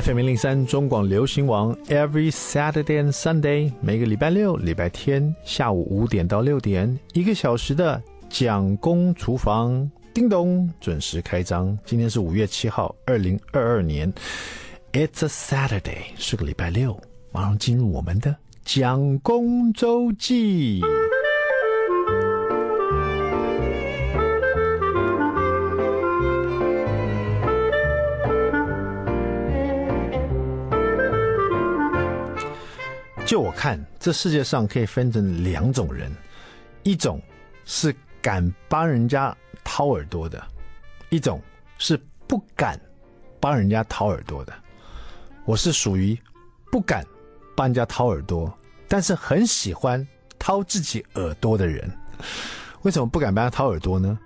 FM 零零三中广流行网，Every Saturday and Sunday，每个礼拜六、礼拜天下午五点到六点，一个小时的蒋公厨房，叮咚，准时开张。今天是五月七号，二零二二年，It's a Saturday，是个礼拜六，马上进入我们的蒋公周记。就我看，这世界上可以分成两种人，一种是敢帮人家掏耳朵的，一种是不敢帮人家掏耳朵的。我是属于不敢帮人家掏耳朵，但是很喜欢掏自己耳朵的人。为什么不敢帮他掏耳朵呢？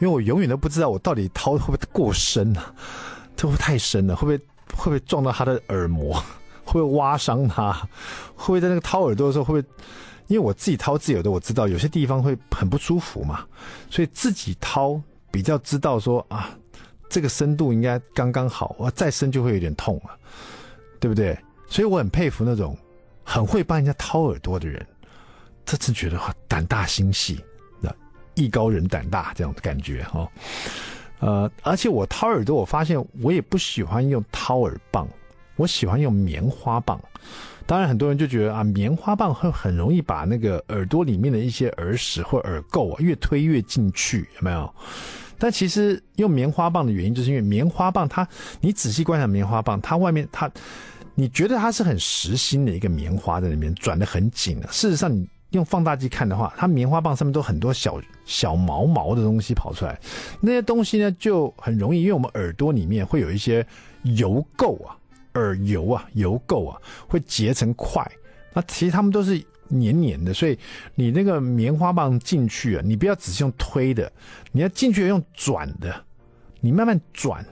因为我永远都不知道我到底掏会不会过深啊？会不会太深了？会不会会不会撞到他的耳膜？会不会挖伤他？会不会在那个掏耳朵的时候，会不会？因为我自己掏自己耳朵，我知道有些地方会很不舒服嘛，所以自己掏比较知道说啊，这个深度应该刚刚好，我再深就会有点痛了，对不对？所以我很佩服那种很会帮人家掏耳朵的人，这次觉得胆大心细，那艺高人胆大这样的感觉哈。呃，而且我掏耳朵，我发现我也不喜欢用掏耳棒。我喜欢用棉花棒，当然很多人就觉得啊，棉花棒会很容易把那个耳朵里面的一些耳屎或耳垢啊越推越进去，有没有？但其实用棉花棒的原因，就是因为棉花棒它，你仔细观察棉花棒，它外面它，你觉得它是很实心的一个棉花在里面转的很紧的，事实上你用放大镜看的话，它棉花棒上面都很多小小毛毛的东西跑出来，那些东西呢就很容易，因为我们耳朵里面会有一些油垢啊。耳油啊，油垢啊，会结成块。那其实它们都是黏黏的，所以你那个棉花棒进去啊，你不要只是用推的，你要进去用转的。你慢慢转，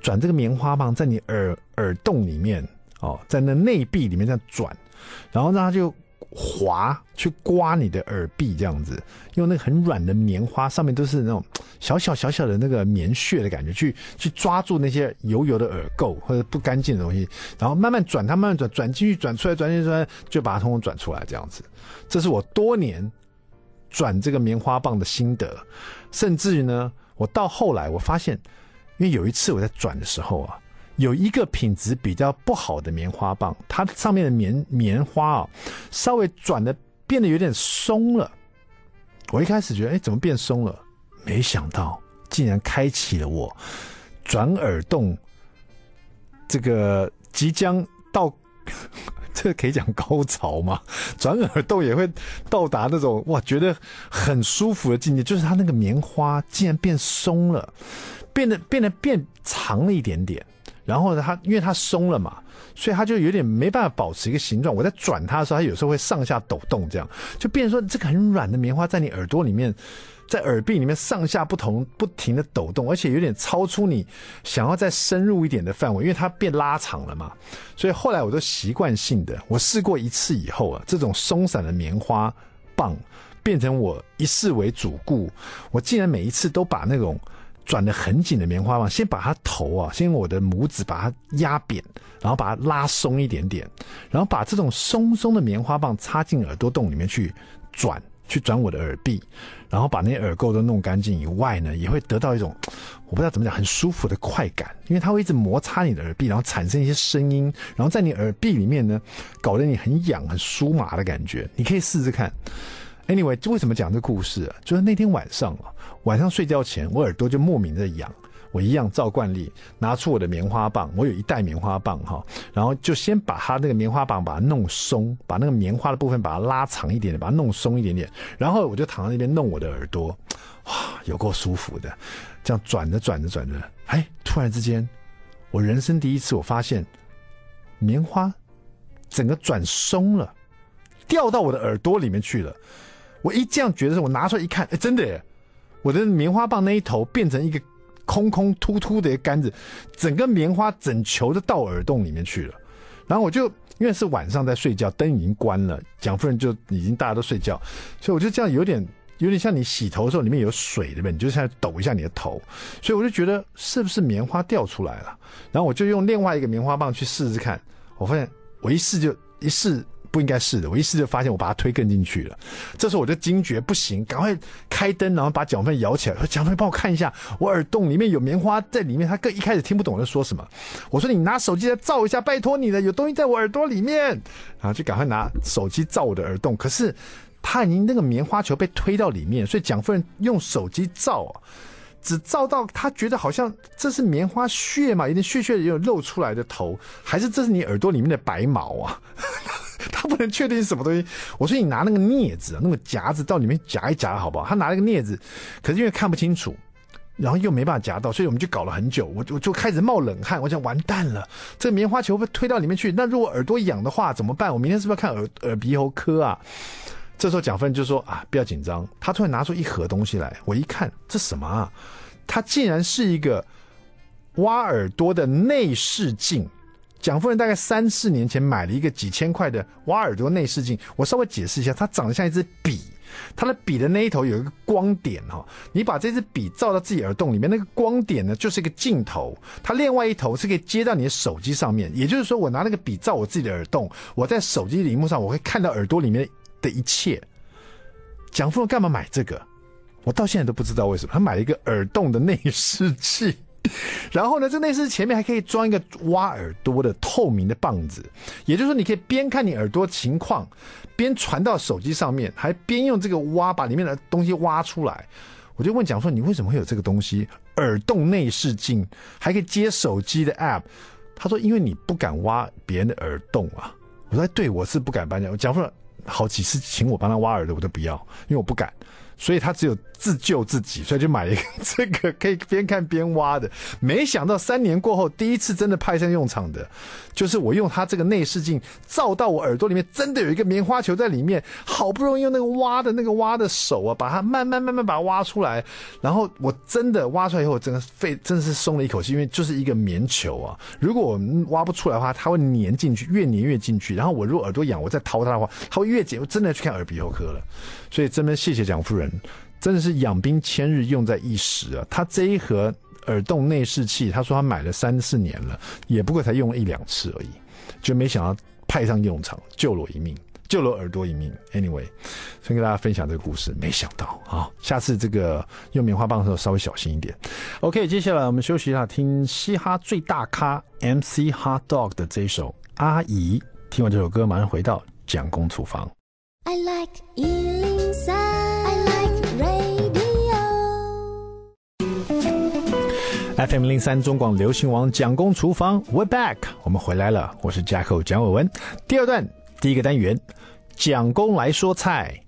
转这个棉花棒在你耳耳洞里面哦，在那内壁里面这样转，然后让它就。滑去刮你的耳壁，这样子用那个很软的棉花，上面都是那种小小小小的那个棉絮的感觉，去去抓住那些油油的耳垢或者不干净的东西，然后慢慢转它，慢慢转，转进去，转出来，转进去，转就把它通通转出来，这样子。这是我多年转这个棉花棒的心得，甚至于呢，我到后来我发现，因为有一次我在转的时候啊。有一个品质比较不好的棉花棒，它上面的棉棉花啊，稍微转的变得有点松了。我一开始觉得，哎，怎么变松了？没想到竟然开启了我转耳洞这个即将到，这个可以讲高潮吗？转耳洞也会到达那种哇，觉得很舒服的境界，就是它那个棉花竟然变松了，变得变得变长了一点点。然后呢，它因为它松了嘛，所以它就有点没办法保持一个形状。我在转它的时候，它有时候会上下抖动，这样就变成说这个很软的棉花在你耳朵里面，在耳壁里面上下不同不停的抖动，而且有点超出你想要再深入一点的范围，因为它变拉长了嘛。所以后来我都习惯性的，我试过一次以后啊，这种松散的棉花棒变成我一试为主顾，我竟然每一次都把那种。转的很紧的棉花棒，先把它头啊，先用我的拇指把它压扁，然后把它拉松一点点，然后把这种松松的棉花棒插进耳朵洞里面去转，去转我的耳壁，然后把那些耳垢都弄干净以外呢，也会得到一种我不知道怎么讲很舒服的快感，因为它会一直摩擦你的耳壁，然后产生一些声音，然后在你耳壁里面呢，搞得你很痒很酥麻的感觉，你可以试试看。Anyway，就为什么讲这个故事啊？就是那天晚上啊，晚上睡觉前，我耳朵就莫名的痒。我一样照惯例拿出我的棉花棒，我有一袋棉花棒哈，然后就先把它那个棉花棒把它弄松，把那个棉花的部分把它拉长一点点，把它弄松一点点，然后我就躺在那边弄我的耳朵，哇，有够舒服的。这样转着转着转着，哎，突然之间，我人生第一次我发现棉花整个转松了，掉到我的耳朵里面去了。我一这样觉得，我拿出来一看，哎，真的耶！我的棉花棒那一头变成一个空空突突的一杆子，整个棉花整球的到耳洞里面去了。然后我就因为是晚上在睡觉，灯已经关了，蒋夫人就已经大家都睡觉，所以我就这样有点有点像你洗头的时候里面有水，对不对？你就像抖一下你的头，所以我就觉得是不是棉花掉出来了？然后我就用另外一个棉花棒去试试看，我发现我一试就一试。不应该是的，我一试就发现我把它推更进去了。这时候我就惊觉不行，赶快开灯，然后把蒋奋摇起来，说：“蒋奋，帮我看一下，我耳洞里面有棉花在里面。”他更一开始听不懂我在说什么。我说：“你拿手机来照一下，拜托你了，有东西在我耳朵里面。”然后就赶快拿手机照我的耳洞。可是他已经那个棉花球被推到里面，所以蒋夫人用手机照。只照到他觉得好像这是棉花屑嘛，有点屑屑的，有露出来的头，还是这是你耳朵里面的白毛啊？他不能确定是什么东西。我说你拿那个镊子，那个夹子到里面夹一夹好不好？他拿了个镊子，可是因为看不清楚，然后又没办法夹到，所以我们就搞了很久。我我就开始冒冷汗，我想完蛋了，这个棉花球被推到里面去。那如果耳朵痒的话怎么办？我明天是不是要看耳耳鼻喉科啊？这时候蒋奋就说啊，不要紧张。他突然拿出一盒东西来，我一看，这什么啊？他竟然是一个挖耳朵的内视镜。蒋夫人大概三四年前买了一个几千块的挖耳朵内视镜。我稍微解释一下，它长得像一支笔，它的笔的那一头有一个光点哈。你把这支笔照到自己耳洞里面，那个光点呢就是一个镜头，它另外一头是可以接到你的手机上面。也就是说，我拿那个笔照我自己的耳洞，我在手机荧幕上我会看到耳朵里面的一切。蒋夫人干嘛买这个？我到现在都不知道为什么。他买了一个耳洞的内视器，然后呢，这内饰前面还可以装一个挖耳朵的透明的棒子，也就是说，你可以边看你耳朵情况，边传到手机上面，还边用这个挖把里面的东西挖出来。我就问蒋说：“你为什么会有这个东西？耳洞内视镜还可以接手机的 App？” 他说：“因为你不敢挖别人的耳洞啊。”我说：“对，我是不敢搬家。”蒋说。好几次请我帮他挖耳朵，我都不要，因为我不敢，所以他只有自救自己，所以就买了一个 这个可以边看边挖的。没想到三年过后，第一次真的派上用场的，就是我用他这个内视镜照到我耳朵里面，真的有一个棉花球在里面。好不容易用那个挖的那个挖的手啊，把它慢慢慢慢把它挖出来，然后我真的挖出来以后，真的肺真的是松了一口气，因为就是一个棉球啊。如果我们挖不出来的话，它会粘进去，越粘越进去。然后我如果耳朵痒，我再掏它的话，它会越紧。我真的去看耳鼻喉科了。所以真的谢谢蒋夫人。真的是养兵千日，用在一时啊！他这一盒耳洞内视器，他说他买了三四年了，也不过才用了一两次而已，就没想到派上用场，救了我一命，救了我耳朵一命。Anyway，先跟大家分享这个故事，没想到啊，下次这个用棉花棒的时候稍微小心一点。OK，接下来我们休息一下，听嘻哈最大咖 MC Hot Dog 的这一首《阿姨》。听完这首歌，马上回到蒋公厨房。I like elefm 零三中广流行王蒋公厨房，We're back，我们回来了，我是 Jacko 蒋伟文。第二段第一个单元，蒋公来说菜。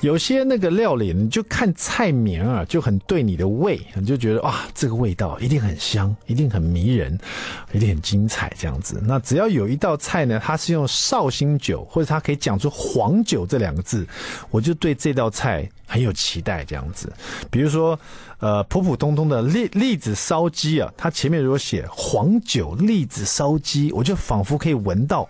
有些那个料理，你就看菜名啊，就很对你的胃，你就觉得哇，这个味道一定很香，一定很迷人，一定很精彩这样子。那只要有一道菜呢，它是用绍兴酒，或者它可以讲出黄酒这两个字，我就对这道菜很有期待这样子。比如说，呃，普普通通的栗栗子烧鸡啊，它前面如果写黄酒栗子烧鸡，我就仿佛可以闻到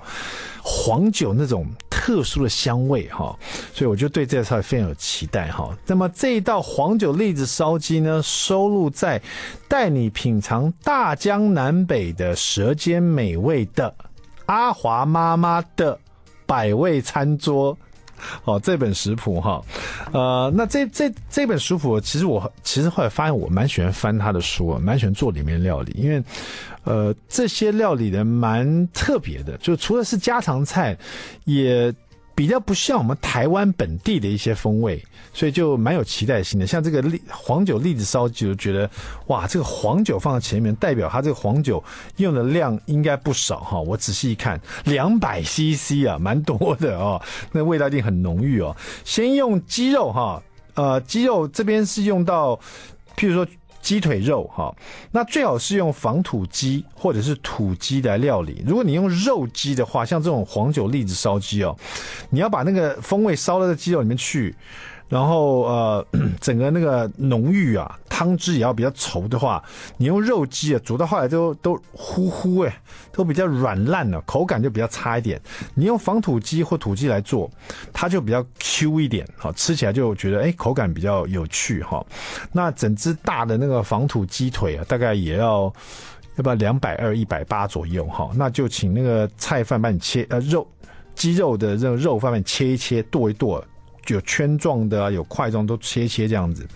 黄酒那种。特殊的香味哈，所以我就对这道菜非常有期待哈。那么这一道黄酒栗子烧鸡呢，收录在《带你品尝大江南北的舌尖美味的阿华妈妈的百味餐桌》哦，这本食谱哈。呃，那这这这本食谱，其实我其实后来发现，我蛮喜欢翻他的书，蛮喜欢做里面料理，因为呃这些料理的蛮特别的，就除了是家常菜，也。比较不像我们台湾本地的一些风味，所以就蛮有期待性的。像这个栗黄酒栗子烧鸡，就觉得哇，这个黄酒放在前面，代表它这个黄酒用的量应该不少哈。我仔细一看，两百 CC 啊，蛮多的哦，那味道一定很浓郁哦。先用鸡肉哈，呃，鸡肉这边是用到，譬如说。鸡腿肉哈，那最好是用仿土鸡或者是土鸡来料理。如果你用肉鸡的话，像这种黄酒栗子烧鸡哦，你要把那个风味烧到在鸡肉里面去，然后呃，整个那个浓郁啊。汤汁也要比较稠的话，你用肉鸡啊煮到后来都都糊糊哎，都比较软烂了，口感就比较差一点。你用防土鸡或土鸡来做，它就比较 Q 一点，好，吃起来就觉得哎口感比较有趣哈。那整只大的那个防土鸡腿啊，大概也要要不要两百二、一百八左右哈。那就请那个菜贩帮你切呃肉鸡肉的这个肉贩帮你切一切，剁一剁。有圈状的，有块状，都切切这样子，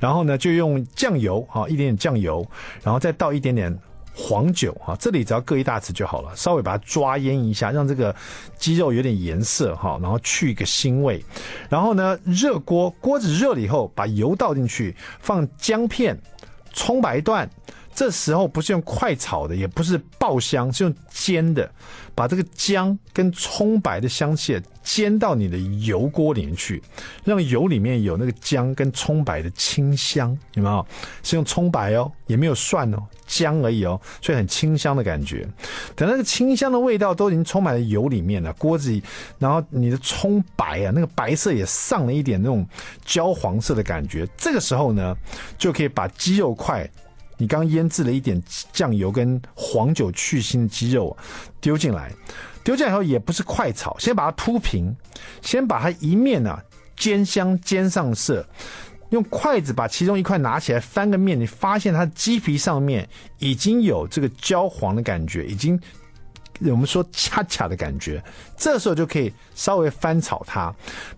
然后呢，就用酱油啊，一点点酱油，然后再倒一点点黄酒啊，这里只要各一大匙就好了，稍微把它抓腌一下，让这个鸡肉有点颜色哈，然后去一个腥味，然后呢，热锅，锅子热了以后，把油倒进去，放姜片、葱白段。这时候不是用快炒的，也不是爆香，是用煎的，把这个姜跟葱白的香气煎到你的油锅里面去，让油里面有那个姜跟葱白的清香，有没有？是用葱白哦，也没有蒜哦，姜而已哦，所以很清香的感觉。等那个清香的味道都已经充满了油里面了，锅子里，然后你的葱白啊，那个白色也上了一点那种焦黄色的感觉，这个时候呢，就可以把鸡肉块。你刚腌制了一点酱油跟黄酒去腥的鸡肉丢进来，丢进来以后也不是快炒，先把它铺平，先把它一面呢、啊、煎香煎上色，用筷子把其中一块拿起来翻个面，你发现它的鸡皮上面已经有这个焦黄的感觉，已经。我们说恰恰的感觉，这时候就可以稍微翻炒它。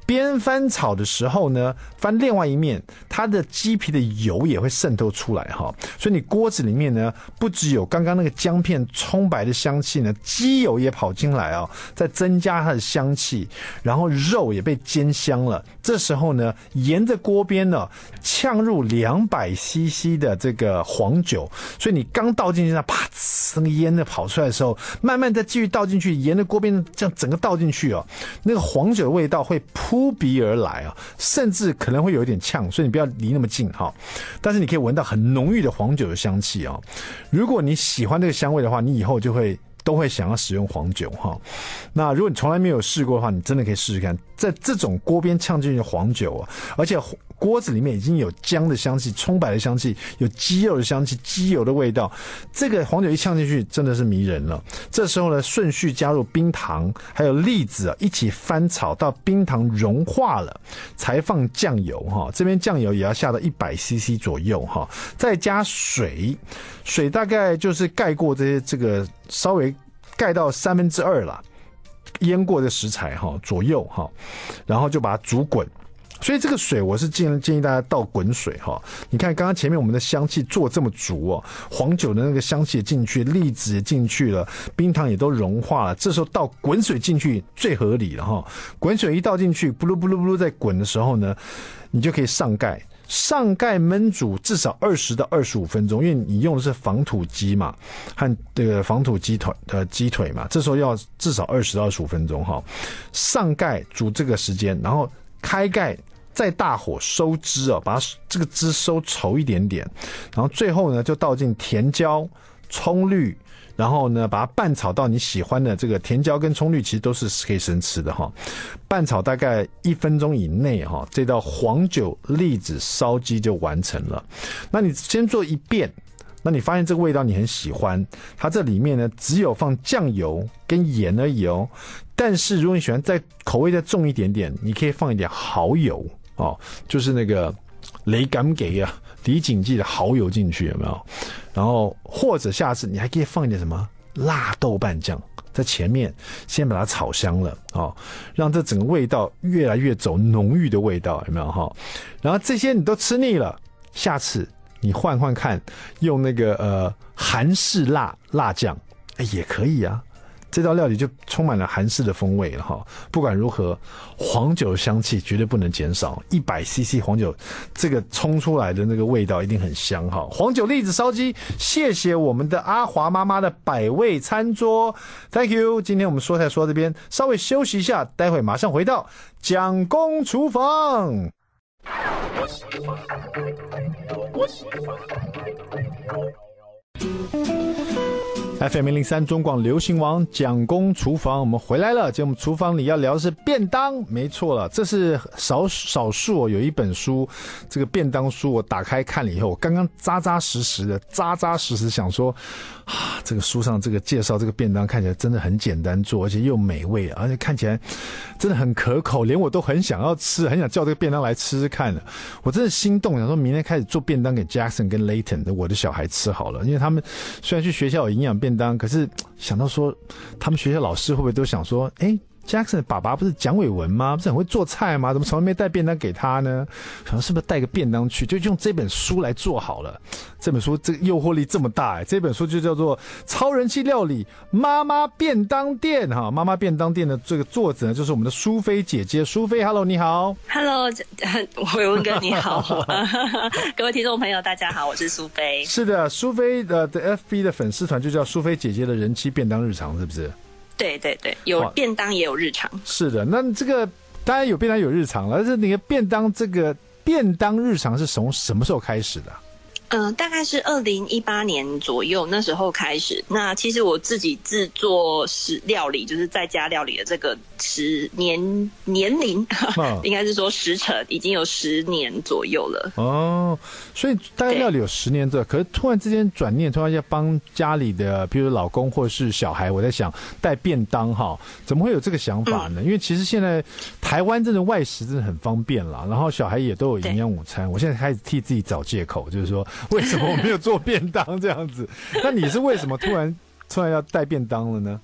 边翻炒的时候呢，翻另外一面，它的鸡皮的油也会渗透出来哈。所以你锅子里面呢，不只有刚刚那个姜片、葱白的香气呢，鸡油也跑进来哦，再增加它的香气，然后肉也被煎香了。这时候呢，沿着锅边呢，呛入两百 CC 的这个黄酒。所以你刚倒进去，那啪，那个烟呢跑出来的时候，慢慢。再继续倒进去，沿着锅边这样整整个倒进去哦，那个黄酒的味道会扑鼻而来啊，甚至可能会有一点呛，所以你不要离那么近哈。但是你可以闻到很浓郁的黄酒的香气啊。如果你喜欢这个香味的话，你以后就会都会想要使用黄酒哈。那如果你从来没有试过的话，你真的可以试试看，在这种锅边呛进去的黄酒啊，而且。锅子里面已经有姜的香气、葱白的香气、有鸡肉的香气、鸡油的味道。这个黄酒一呛进去，真的是迷人了。这时候呢，顺序加入冰糖还有栗子啊，一起翻炒到冰糖融化了，才放酱油哈。这边酱油也要下到一百 CC 左右哈，再加水，水大概就是盖过这些这个稍微盖到三分之二了，腌过的食材哈左右哈，然后就把它煮滚。所以这个水我是建建议大家倒滚水哈。你看刚刚前面我们的香气做这么足哦，黄酒的那个香气也进去，栗子也进去了，冰糖也都融化了。这时候倒滚水进去最合理了哈。滚水一倒进去，布噜布噜布噜在滚的时候呢，你就可以上盖，上盖焖煮至少二十到二十五分钟，因为你用的是仿土鸡嘛，和这个仿土鸡腿的鸡腿嘛，这时候要至少二十到二十五分钟哈。上盖煮这个时间，然后。开盖，再大火收汁哦，把它这个汁收稠一点点，然后最后呢就倒进甜椒、葱绿，然后呢把它拌炒到你喜欢的这个甜椒跟葱绿其实都是可以生吃的哈，拌炒大概一分钟以内哈，这道黄酒栗子烧鸡就完成了。那你先做一遍。那你发现这个味道你很喜欢，它这里面呢只有放酱油跟盐而已哦。但是如果你喜欢再口味再重一点点，你可以放一点蚝油哦，就是那个雷敢给啊李锦记的蚝油进去有没有？然后或者下次你还可以放一点什么辣豆瓣酱在前面，先把它炒香了哦，让这整个味道越来越走浓郁的味道有没有哈？然后这些你都吃腻了，下次。你换换看，用那个呃韩式辣辣酱，哎也可以啊。这道料理就充满了韩式的风味了哈。不管如何，黄酒香气绝对不能减少。一百 CC 黄酒，这个冲出来的那个味道一定很香哈。黄酒栗子烧鸡，谢谢我们的阿华妈妈的百味餐桌，Thank you。今天我们说菜说到这边，稍微休息一下，待会马上回到蒋公厨房。FM 零三中广流行王蒋公厨房，我们回来了。节目厨房里要聊的是便当，没错了，这是少少数有一本书，这个便当书我打开看了以后，我刚刚扎扎实实的扎扎实实想说，啊，这个书上这个介绍这个便当看起来真的很简单做，而且又美味，而且看起来真的很可口，连我都很想要吃，很想叫这个便当来吃吃看了。我真的心动，想说明天开始做便当给 Jackson 跟 Layton 的我的小孩吃好了，因为他们虽然去学校有营养便当，可是想到说，他们学校老师会不会都想说，哎，Jackson 的爸爸不是蒋伟文吗？不是很会做菜吗？怎么从来没带便当给他呢？想说是不是带个便当去，就用这本书来做好了。这本书这个诱惑力这么大哎！这本书就叫做《超人气料理妈妈便当店》哈，妈妈便当店的这个作者呢，就是我们的苏菲姐姐。苏菲，Hello，你好。Hello，伟文哥你好。各位听众朋友，大家好，我是苏菲。是的，苏菲的的 FB 的粉丝团就叫苏菲姐姐的人气便当日常，是不是？对对对，有便当也有日常。是的，那这个当然有便当有日常了，但是那个便当这个便当日常是从什么时候开始的？嗯、呃，大概是二零一八年左右，那时候开始。那其实我自己制作食料理，就是在家料理的这个十年年龄，哦、应该是说时辰已经有十年左右了。哦，所以大概料理有十年左右，可是突然之间转念，突然要帮家里的，比如老公或是小孩，我在想带便当哈，怎么会有这个想法呢？嗯、因为其实现在台湾真的外食真的很方便啦，然后小孩也都有营养午餐。我现在开始替自己找借口，就是说。为什么我没有做便当这样子？那你是为什么突然突然要带便当了呢？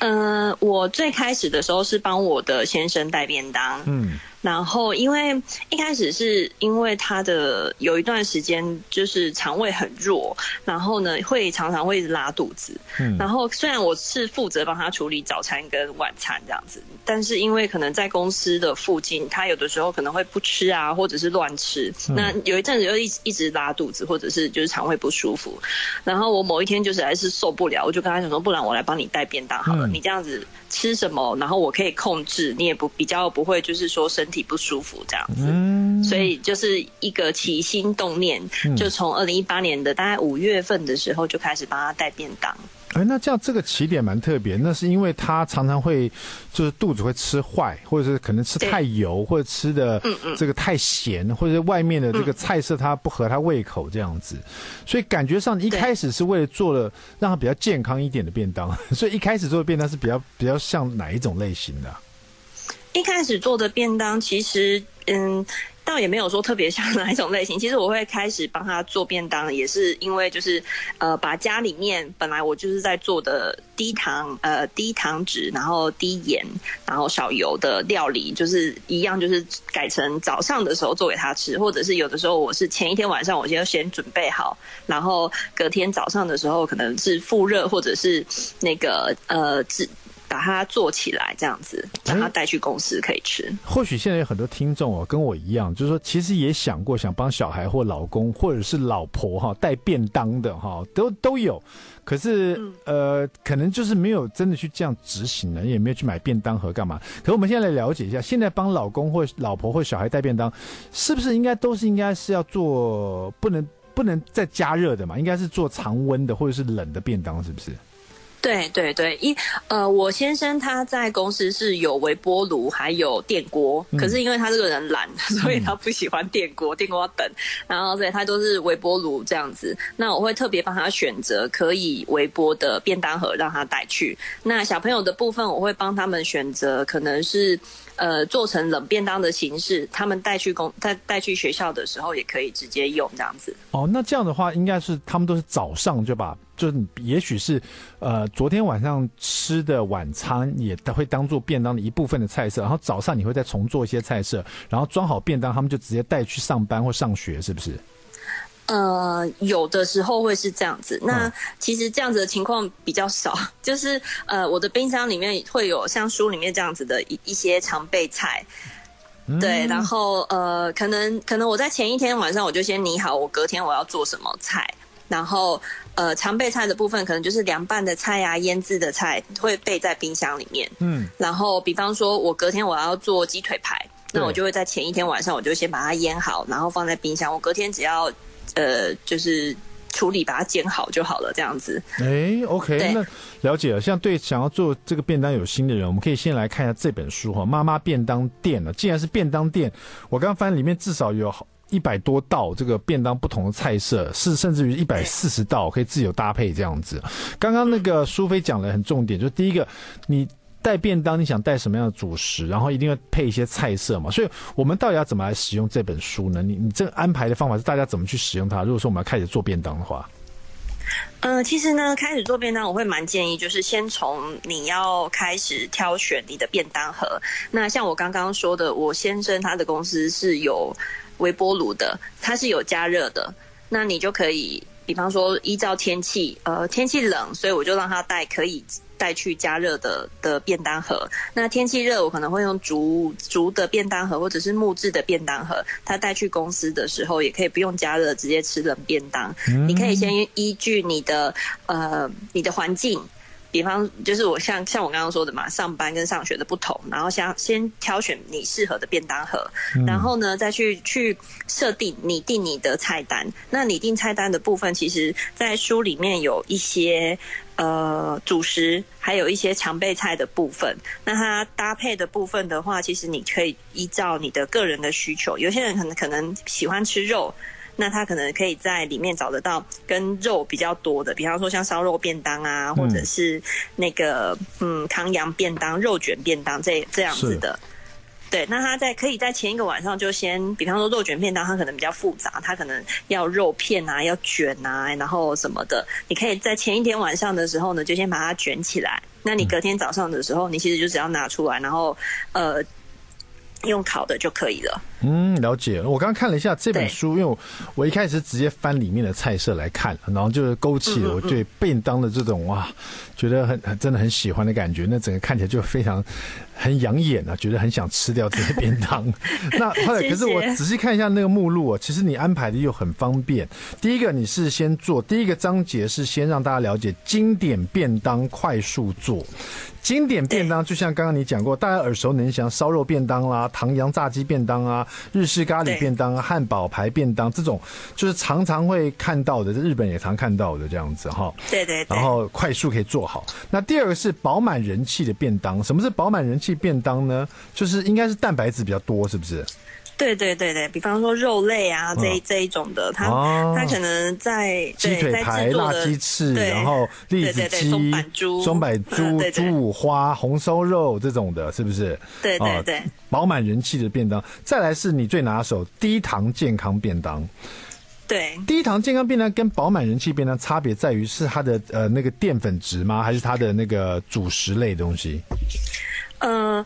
呃，我最开始的时候是帮我的先生带便当，嗯。然后，因为一开始是因为他的有一段时间就是肠胃很弱，然后呢会常常会拉肚子。嗯，然后虽然我是负责帮他处理早餐跟晚餐这样子，但是因为可能在公司的附近，他有的时候可能会不吃啊，或者是乱吃。那有一阵子就一直一直拉肚子，或者是就是肠胃不舒服。然后我某一天就是还是受不了，我就跟他讲说，不然我来帮你带便当好了，你这样子吃什么，然后我可以控制，你也不比较不会就是说身体不舒服这样子，嗯、所以就是一个起心动念，嗯、就从二零一八年的大概五月份的时候就开始帮他带便当。哎，那这样这个起点蛮特别，那是因为他常常会就是肚子会吃坏，或者是可能吃太油，或者吃的这个太咸，嗯嗯或者是外面的这个菜色他不合他胃口这样子，所以感觉上一开始是为了做了让他比较健康一点的便当，所以一开始做的便当是比较比较像哪一种类型的啊？一开始做的便当，其实嗯，倒也没有说特别像哪一种类型。其实我会开始帮他做便当，也是因为就是呃，把家里面本来我就是在做的低糖呃低糖脂，然后低盐，然后少油的料理，就是一样，就是改成早上的时候做给他吃，或者是有的时候我是前一天晚上我就先准备好，然后隔天早上的时候可能是复热，或者是那个呃把它做起来，这样子把它带去公司可以吃。欸、或许现在有很多听众哦，跟我一样，就是说，其实也想过想帮小孩或老公或者是老婆哈带便当的哈，都都有。可是、嗯、呃，可能就是没有真的去这样执行了，也没有去买便当盒干嘛。可是我们现在来了解一下，现在帮老公或老婆或小孩带便当，是不是应该都是应该是要做不能不能再加热的嘛？应该是做常温的或者是冷的便当，是不是？对对对，一呃，我先生他在公司是有微波炉，还有电锅。嗯、可是因为他这个人懒，所以他不喜欢电锅，电锅要等。然后所以他都是微波炉这样子。那我会特别帮他选择可以微波的便当盒，让他带去。那小朋友的部分，我会帮他们选择可能是呃做成冷便当的形式，他们带去公带带去学校的时候也可以直接用这样子。哦，那这样的话，应该是他们都是早上就把。就是也许是，呃，昨天晚上吃的晚餐也会当做便当的一部分的菜色，然后早上你会再重做一些菜色，然后装好便当，他们就直接带去上班或上学，是不是？呃，有的时候会是这样子。那其实这样子的情况比较少，就是呃，我的冰箱里面会有像书里面这样子的一一些常备菜，嗯、对，然后呃，可能可能我在前一天晚上我就先拟好，我隔天我要做什么菜。然后，呃，常备菜的部分可能就是凉拌的菜呀、啊、腌制的菜会备在冰箱里面。嗯，然后比方说，我隔天我要做鸡腿排，那我就会在前一天晚上我就先把它腌好，然后放在冰箱。我隔天只要，呃，就是处理，把它煎好就好了，这样子。哎、欸、，OK，那了解了。像对想要做这个便当有心的人，我们可以先来看一下这本书哈，《妈妈便当店》了。既然是便当店，我刚刚发现里面至少有一百多道这个便当不同的菜色，是甚至于一百四十道可以自由搭配这样子。刚刚那个苏菲讲的很重点，就是第一个你。带便当，你想带什么样的主食？然后一定要配一些菜色嘛。所以，我们到底要怎么来使用这本书呢？你你这个安排的方法是大家怎么去使用它？如果说我们要开始做便当的话，呃，其实呢，开始做便当，我会蛮建议，就是先从你要开始挑选你的便当盒。那像我刚刚说的，我先生他的公司是有微波炉的，它是有加热的，那你就可以，比方说依照天气，呃，天气冷，所以我就让他带可以。带去加热的的便当盒。那天气热，我可能会用竹竹的便当盒，或者是木质的便当盒。他带去公司的时候，也可以不用加热，直接吃冷便当。你可以先依据你的呃你的环境。比方就是我像像我刚刚说的嘛，上班跟上学的不同，然后先先挑选你适合的便当盒，嗯、然后呢再去去设定拟定你的菜单。那拟定菜单的部分，其实在书里面有一些呃主食，还有一些常备菜的部分。那它搭配的部分的话，其实你可以依照你的个人的需求，有些人可能可能喜欢吃肉。那他可能可以在里面找得到跟肉比较多的，比方说像烧肉便当啊，或者是那个嗯康阳便当、肉卷便当这这样子的。对，那他在可以在前一个晚上就先，比方说肉卷便当，它可能比较复杂，它可能要肉片啊，要卷啊，然后什么的，你可以在前一天晚上的时候呢，就先把它卷起来。那你隔天早上的时候，你其实就只要拿出来，然后呃。用烤的就可以了。嗯，了解。我刚刚看了一下这本书，因为我我一开始直接翻里面的菜色来看，然后就是勾起了我对便当的这种哇，觉得很很真的很喜欢的感觉。那整个看起来就非常很养眼啊，觉得很想吃掉这些便当。那后来可是我仔细看一下那个目录啊，其实你安排的又很方便。第一个你是先做第一个章节是先让大家了解经典便当快速做。经典便当就像刚刚你讲过，大家耳熟能详，烧肉便当啦、唐扬炸鸡便当啊、日式咖喱便当啊、汉堡排便当这种，就是常常会看到的，在日本也常看到的这样子哈。对对。然后快速可以做好。那第二个是饱满人气的便当，什么是饱满人气便当呢？就是应该是蛋白质比较多，是不是？对对对对，比方说肉类啊，这这一种的，它、哦、它可能在鸡腿排、辣鸡翅，然后栗子鸡、松板猪、松板猪、猪五花、红烧肉这种的，是不是？对对对，饱满人气的便当。再来是你最拿手低糖健康便当。对，低糖健康便当跟饱满人气便当差别在于是它的呃那个淀粉值吗？还是它的那个主食类的东西？呃。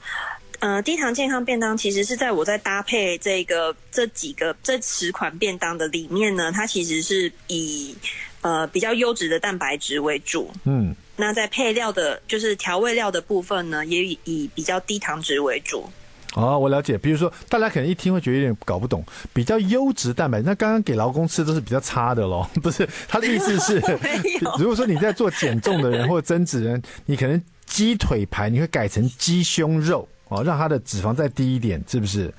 呃，低糖健康便当其实是在我在搭配这个这几个这十款便当的里面呢，它其实是以呃比较优质的蛋白质为主。嗯，那在配料的，就是调味料的部分呢，也以以比较低糖值为主。哦，我了解。比如说，大家可能一听会觉得有点搞不懂，比较优质蛋白，那刚刚给劳工吃都是比较差的咯。不是，他的意思是 如果说你在做减重的人或者增脂人，你可能鸡腿排你会改成鸡胸肉。哦，让它的脂肪再低一点，是不是？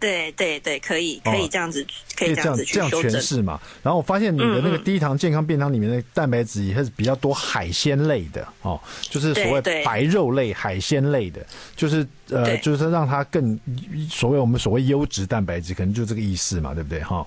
对对对，可以可以这样子，哦、可以这样子这样诠释嘛。然后我发现你的那个低糖健康便当里面的蛋白质也是比较多海鲜类的哦，就是所谓白肉类、海鲜类的，就是呃，就是让它更所谓我们所谓优质蛋白质，可能就这个意思嘛，对不对？哈、哦。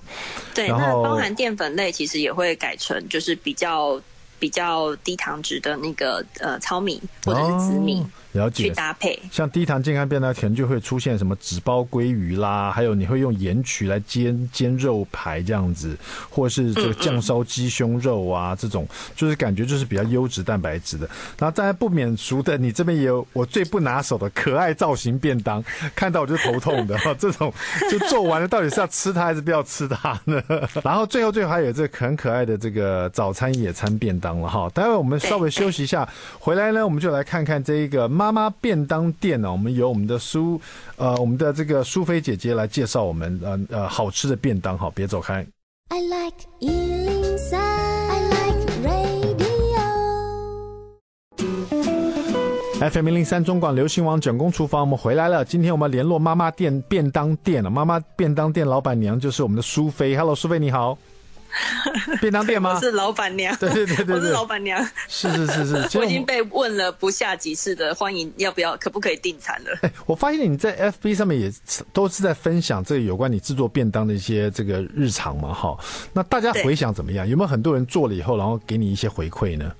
对，然后那包含淀粉类，其实也会改成就是比较比较低糖值的那个呃糙米或者是紫米。哦了解，去搭配，像低糖健康便当，可能就会出现什么纸包鲑鱼啦，还有你会用盐曲来煎煎肉排这样子，或是这个酱烧鸡胸肉啊，这种就是感觉就是比较优质蛋白质的。然后当然不免俗的，你这边也有我最不拿手的可爱造型便当，看到我就头痛的 这种，就做完了到底是要吃它还是不要吃它呢？然后最后最后还有这个很可爱的这个早餐野餐便当了哈。待会我们稍微休息一下，回来呢我们就来看看这一个。妈妈便当店呢，我们由我们的苏呃，我们的这个苏菲姐姐来介绍我们呃呃好吃的便当，好，别走开。I like 103, I like radio. FM 零零三中广流行网整工厨房，我们回来了。今天我们联络妈妈店便当店了，妈妈便当店老板娘就是我们的苏菲。Hello，苏菲你好。便当店吗？我是老板娘。对对对我是老板娘。是是是是，我已经被问了不下几次的，欢迎要不要，可不可以订餐了？哎，我发现你在 FB 上面也都是在分享这个有关你制作便当的一些这个日常嘛，哈。那大家回想怎么样？有没有很多人做了以后，然后给你一些回馈呢？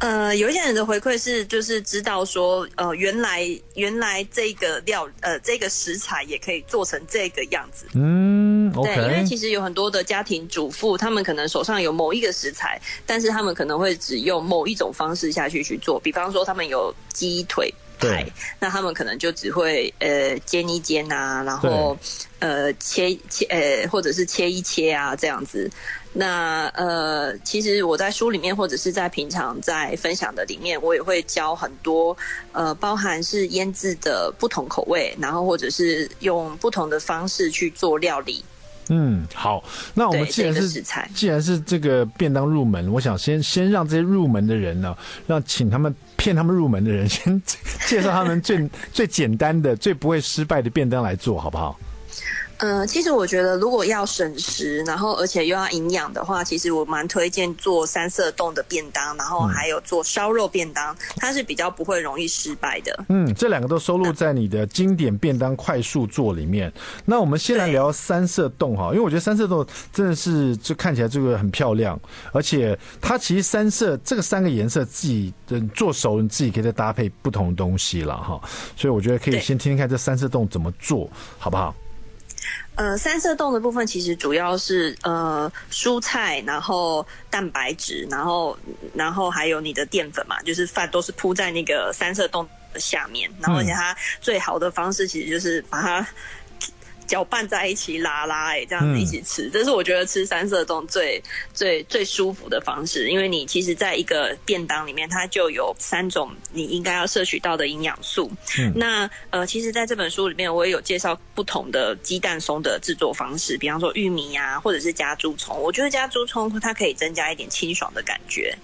呃，有一些人的回馈是，就是知道说，呃，原来原来这个料，呃，这个食材也可以做成这个样子。嗯，okay. 对，因为其实有很多的家庭主妇，他们可能手上有某一个食材，但是他们可能会只用某一种方式下去去做，比方说他们有鸡腿排，那他们可能就只会呃煎一煎啊，然后呃切切呃或者是切一切啊这样子。那呃，其实我在书里面或者是在平常在分享的里面，我也会教很多呃，包含是腌制的不同口味，然后或者是用不同的方式去做料理。嗯，好，那我们既然是、这个、既然是这个便当入门，我想先先让这些入门的人呢，让请他们骗他们入门的人先 介绍他们最最简单的、最不会失败的便当来做好不好？嗯，其实我觉得，如果要省时，然后而且又要营养的话，其实我蛮推荐做三色冻的便当，然后还有做烧肉便当，它是比较不会容易失败的。嗯，这两个都收录在你的经典便当快速做里面。那我们先来聊三色冻哈，因为我觉得三色冻真的是就看起来这个很漂亮，而且它其实三色这个三个颜色自己的做熟，你自己可以再搭配不同的东西了哈。所以我觉得可以先听听看这三色冻怎么做好不好？呃，三色冻的部分其实主要是呃蔬菜，然后蛋白质，然后然后还有你的淀粉嘛，就是饭都是铺在那个三色冻的下面，然后而且它最好的方式其实就是把它。搅拌在一起拉拉，哎，这样子一起吃，这是我觉得吃三色冻最最最舒服的方式。因为你其实在一个便当里面，它就有三种你应该要摄取到的营养素。嗯，那呃，其实在这本书里面，我也有介绍不同的鸡蛋松的制作方式，比方说玉米啊，或者是加猪葱。我觉得加猪葱它可以增加一点清爽的感觉。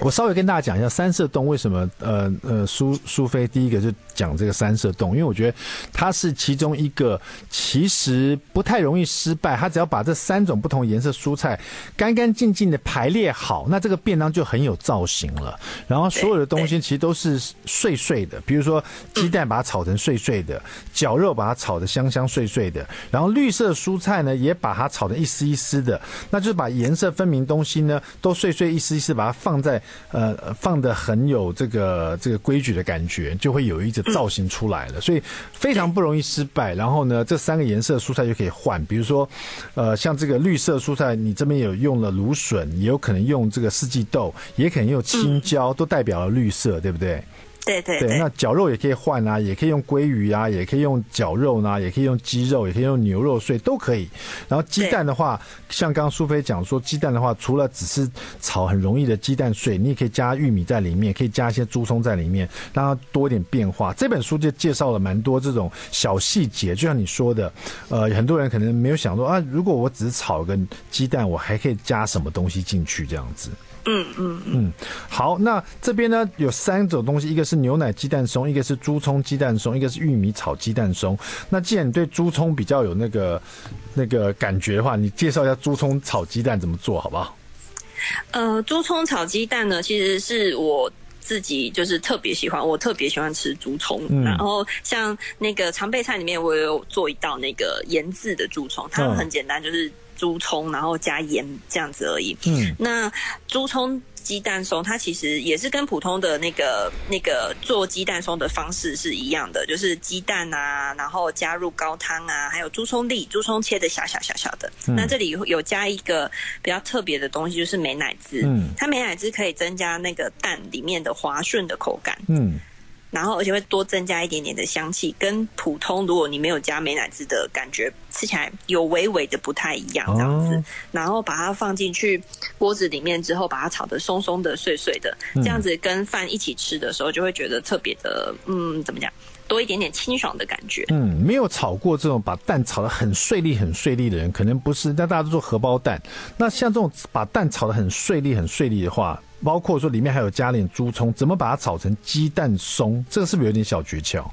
我稍微跟大家讲一下三色冻为什么，呃呃，苏苏菲第一个就讲这个三色冻，因为我觉得它是其中一个其实不太容易失败，它只要把这三种不同颜色蔬菜干干净净的排列好，那这个便当就很有造型了。然后所有的东西其实都是碎碎的，比如说鸡蛋把它炒成碎碎的，绞肉把它炒得香香碎碎的，然后绿色蔬菜呢也把它炒得一丝一丝的，那就是把颜色分明东西呢都碎碎一丝一丝把它放在。呃，放得很有这个这个规矩的感觉，就会有一种造型出来了，所以非常不容易失败。然后呢，这三个颜色蔬菜就可以换，比如说，呃，像这个绿色蔬菜，你这边有用了芦笋，也有可能用这个四季豆，也可能用青椒，都代表了绿色，对不对？对对对，那绞肉也可以换啊，也可以用鲑鱼啊，也可以用绞肉呢，也可以用鸡肉，也可以用牛肉碎，都可以。然后鸡蛋的话，像刚刚苏菲讲说，鸡蛋的话，除了只是炒很容易的鸡蛋碎，你也可以加玉米在里面，可以加一些猪葱在里面，让它多一点变化。这本书就介绍了蛮多这种小细节，就像你说的，呃，很多人可能没有想说啊，如果我只是炒个鸡蛋，我还可以加什么东西进去这样子。嗯嗯嗯，好，那这边呢有三种东西，一个是牛奶鸡蛋松，一个是猪葱鸡蛋松，一个是玉米炒鸡蛋松。那既然你对猪葱比较有那个那个感觉的话，你介绍一下猪葱炒鸡蛋怎么做好不好？呃，猪葱炒鸡蛋呢，其实是我自己就是特别喜欢，我特别喜欢吃猪葱。嗯、然后像那个常备菜里面，我也有做一道那个腌制的猪葱，它很简单，就是。猪葱，然后加盐这样子而已。嗯，那猪葱鸡蛋松，它其实也是跟普通的那个那个做鸡蛋松的方式是一样的，就是鸡蛋啊，然后加入高汤啊，还有猪葱粒，猪葱切的小小小小的。嗯、那这里有加一个比较特别的东西，就是美乃滋。嗯，它美乃滋可以增加那个蛋里面的滑顺的口感。嗯。然后，而且会多增加一点点的香气，跟普通如果你没有加美乃滋的感觉，吃起来有微微的不太一样这样子。哦、然后把它放进去锅子里面之后，把它炒的松松的、碎碎的，这样子跟饭一起吃的时候，就会觉得特别的，嗯，怎么讲？多一点点清爽的感觉。嗯，没有炒过这种把蛋炒得很碎粒、很碎粒的人，可能不是。但大家都做荷包蛋，那像这种把蛋炒得很碎粒、很碎粒的话。包括说里面还有加点猪葱，怎么把它炒成鸡蛋松？这个是不是有点小诀窍？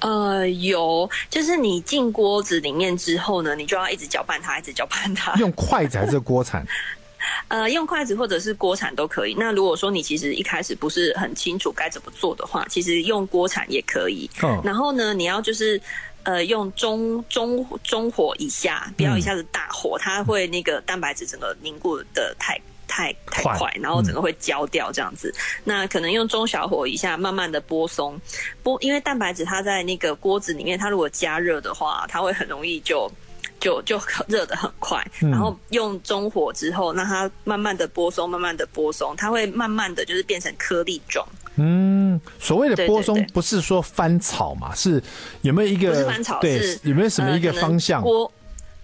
呃，有，就是你进锅子里面之后呢，你就要一直搅拌它，一直搅拌它。用筷子还是锅铲？呃，用筷子或者是锅铲都可以。那如果说你其实一开始不是很清楚该怎么做的话，其实用锅铲也可以。嗯。然后呢，你要就是呃用中中中火以下，不要一下子大火，嗯、它会那个蛋白质整个凝固的太。太太快，然后整个会焦掉这样子。嗯、那可能用中小火一下，慢慢的剥松剥，因为蛋白质它在那个锅子里面，它如果加热的话，它会很容易就就就热的很快。嗯、然后用中火之后，让它慢慢的剥松，慢慢的剥松，它会慢慢的就是变成颗粒状。嗯，所谓的剥松不是说翻炒嘛？是有没有一个不是翻炒？对，是有没有什么一个方向？呃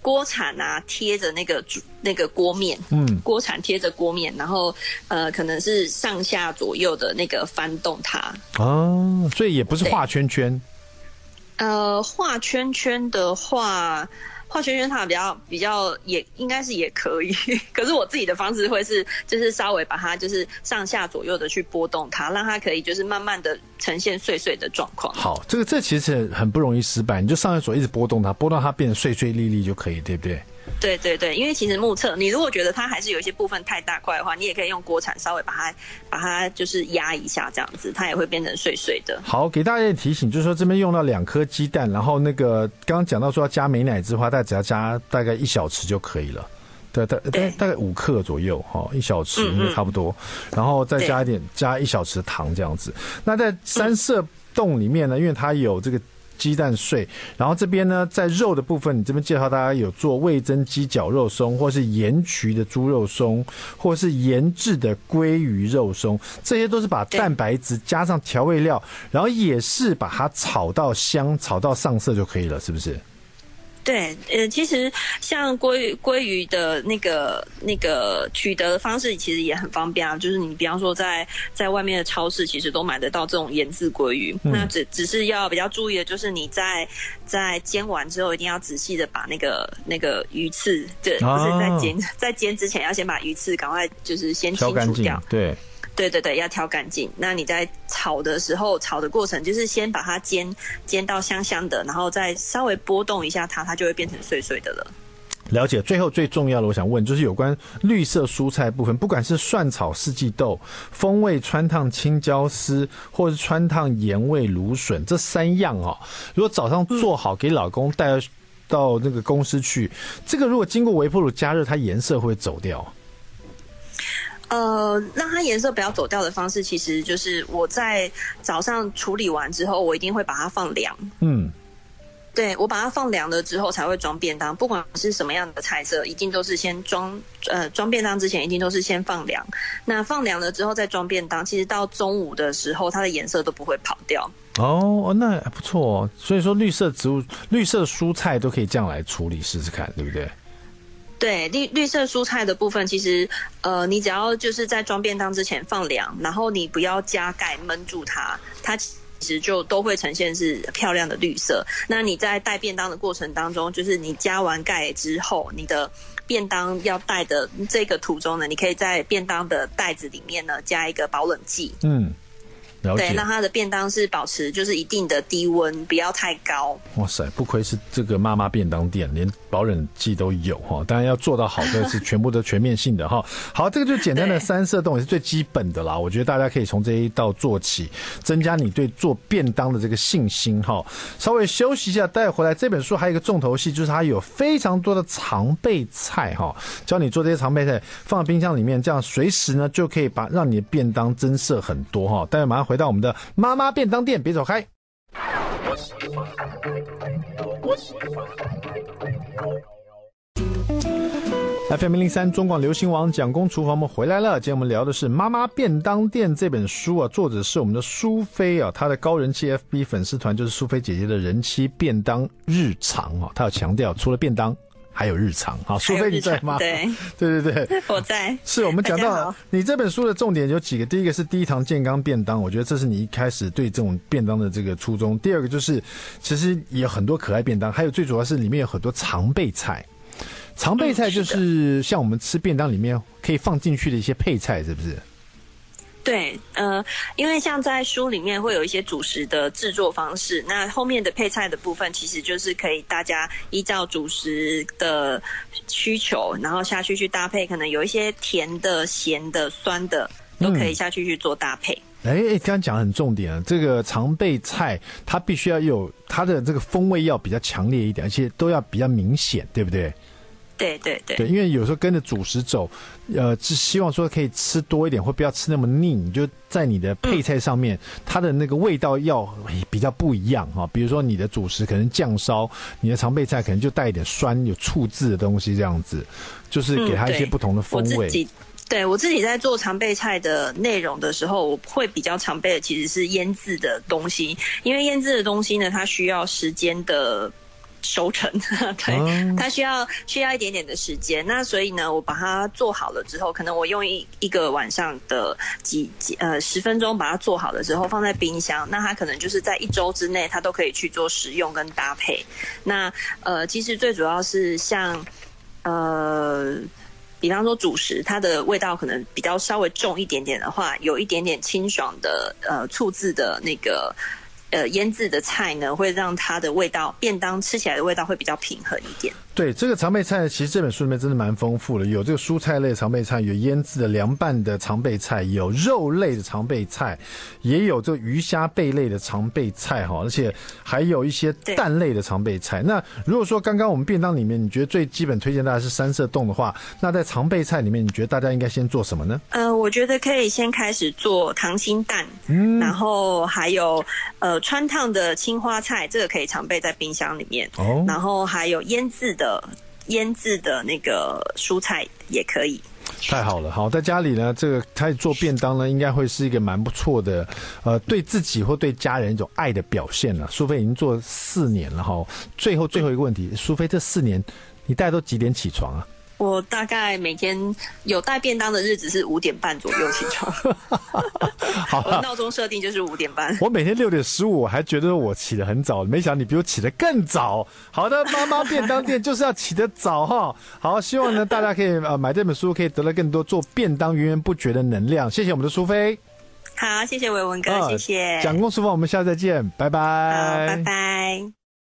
锅铲啊，贴着那个那个锅面，嗯，锅铲贴着锅面，然后呃，可能是上下左右的那个翻动它。哦，所以也不是画圈圈。呃，画圈圈的话。画圈圈它比较比较也应该是也可以，可是我自己的方式会是就是稍微把它就是上下左右的去拨动它，让它可以就是慢慢的呈现碎碎的状况。好，这个这其实很不容易失败，你就上下左一直拨动它，拨动它变得碎碎粒粒就可以，对不对？对对对，因为其实目测，你如果觉得它还是有一些部分太大块的话，你也可以用锅铲稍微把它把它就是压一下，这样子它也会变成碎碎的。好，给大家提醒，就是说这边用到两颗鸡蛋，然后那个刚刚讲到说要加美乃滋的话，大概只要加大概一小匙就可以了。对，大大大概五克左右哈，一小匙应该差不多，嗯嗯，然后再加一点加一小匙糖这样子。那在三色冻里面呢，因为它有这个。鸡蛋碎，然后这边呢，在肉的部分，你这边介绍大家有做味增鸡绞肉松，或是盐焗的猪肉松，或是盐制的鲑鱼肉松，这些都是把蛋白质加上调味料，然后也是把它炒到香，炒到上色就可以了，是不是？对，呃，其实像鲑鲑鱼的那个那个取得的方式，其实也很方便啊。就是你比方说在在外面的超市，其实都买得到这种盐渍鲑鱼。嗯、那只只是要比较注意的，就是你在在煎完之后，一定要仔细的把那个那个鱼刺，对，不是在煎、哦、在煎之前要先把鱼刺赶快就是先清除掉。对。对对对，要挑干净。那你在炒的时候，炒的过程就是先把它煎煎到香香的，然后再稍微拨动一下它，它就会变成碎碎的了。了解。最后最重要的，我想问就是有关绿色蔬菜部分，不管是蒜炒四季豆、风味汆烫青椒丝，或是汆烫盐味芦笋这三样哦，如果早上做好给老公带到那个公司去，这个如果经过微波炉加热，它颜色会走掉。呃，让它颜色不要走掉的方式，其实就是我在早上处理完之后，我一定会把它放凉。嗯，对，我把它放凉了之后才会装便当。不管是什么样的菜色，一定都是先装呃装便当之前，一定都是先放凉。那放凉了之后再装便当，其实到中午的时候，它的颜色都不会跑掉。哦，那还不错哦。所以说，绿色植物、绿色蔬菜都可以这样来处理试试看，对不对？对绿绿色蔬菜的部分，其实呃，你只要就是在装便当之前放凉，然后你不要加盖闷住它，它其实就都会呈现是漂亮的绿色。那你在带便当的过程当中，就是你加完盖之后，你的便当要带的这个途中呢，你可以在便当的袋子里面呢加一个保冷剂。嗯。对，那它的便当是保持就是一定的低温，不要太高。哇塞，不愧是这个妈妈便当店，连保冷剂都有哈。当然要做到好的是全部都全面性的哈。好，这个就简单的三色冻也是最基本的啦。我觉得大家可以从这一道做起，增加你对做便当的这个信心哈。稍微休息一下，待会回来这本书还有一个重头戏，就是它有非常多的常备菜哈，教你做这些常备菜，放在冰箱里面，这样随时呢就可以把让你的便当增色很多哈。待会马上。回到我们的妈妈便当店，别走开。FM 零零三中广流行网蒋公厨房，我们回来了。今天我们聊的是《妈妈便当店》这本书啊，作者是我们的苏菲啊，她的高人气 FB 粉丝团就是苏菲姐姐的人妻便当日常啊，她有强调除了便当。还有日常，好，苏菲你在吗？对，对 对对，我在。是我们讲到你这本书的重点有几个，第一个是低糖健康便当，我觉得这是你一开始对这种便当的这个初衷。第二个就是，其实也有很多可爱便当，还有最主要是里面有很多常备菜。常备菜就是像我们吃便当里面可以放进去的一些配菜，是不是？对，呃，因为像在书里面会有一些主食的制作方式，那后面的配菜的部分其实就是可以大家依照主食的需求，然后下去去搭配，可能有一些甜的、咸的、酸的，都可以下去去做搭配。哎、嗯，刚刚讲很重点啊，这个常备菜它必须要有它的这个风味要比较强烈一点，而且都要比较明显，对不对？对对对，对，因为有时候跟着主食走，呃，只希望说可以吃多一点，或不要吃那么腻。你就在你的配菜上面，嗯、它的那个味道要比较不一样哈。比如说你的主食可能酱烧，你的常备菜可能就带一点酸、有醋渍的东西，这样子，就是给它一些不同的风味。嗯、我自己对我自己在做常备菜的内容的时候，我会比较常备的其实是腌制的东西，因为腌制的东西呢，它需要时间的。熟成，对，它需要需要一点点的时间。那所以呢，我把它做好了之后，可能我用一一个晚上的几几呃十分钟把它做好了之后，放在冰箱。那它可能就是在一周之内，它都可以去做食用跟搭配。那呃，其实最主要是像呃，比方说主食，它的味道可能比较稍微重一点点的话，有一点点清爽的呃醋渍的那个。呃，腌制的菜呢，会让它的味道便当吃起来的味道会比较平衡一点。对，这个常备菜，其实这本书里面真的蛮丰富的，有这个蔬菜类常备菜，有腌制的凉拌的常备菜，有肉类的常备菜，也有这个鱼虾贝类的常备菜哈，而且还有一些蛋类的常备菜。那如果说刚刚我们便当里面，你觉得最基本推荐大家是三色冻的话，那在常备菜里面，你觉得大家应该先做什么呢？呃，我觉得可以先开始做溏心蛋，嗯，然后还有呃。川烫的青花菜，这个可以常备在冰箱里面。哦，然后还有腌制的腌制的那个蔬菜也可以。太好了，好，在家里呢，这个开始做便当呢，应该会是一个蛮不错的，呃，对自己或对家人一种爱的表现了。苏菲已经做四年了哈，最后最后一个问题，苏菲这四年你大概都几点起床啊？我大概每天有带便当的日子是五点半左右起床，好，我闹钟设定就是五点半。我每天六点十五还觉得我起得很早，没想到你比我起得更早。好的，妈妈便当店就是要起得早哈。好，希望呢大家可以呃买这本书，可以得到更多做便当源源不绝的能量。谢谢我们的淑菲。好，谢谢伟文哥，呃、谢谢。蒋公厨房，我们下次再见，拜拜。好，拜拜。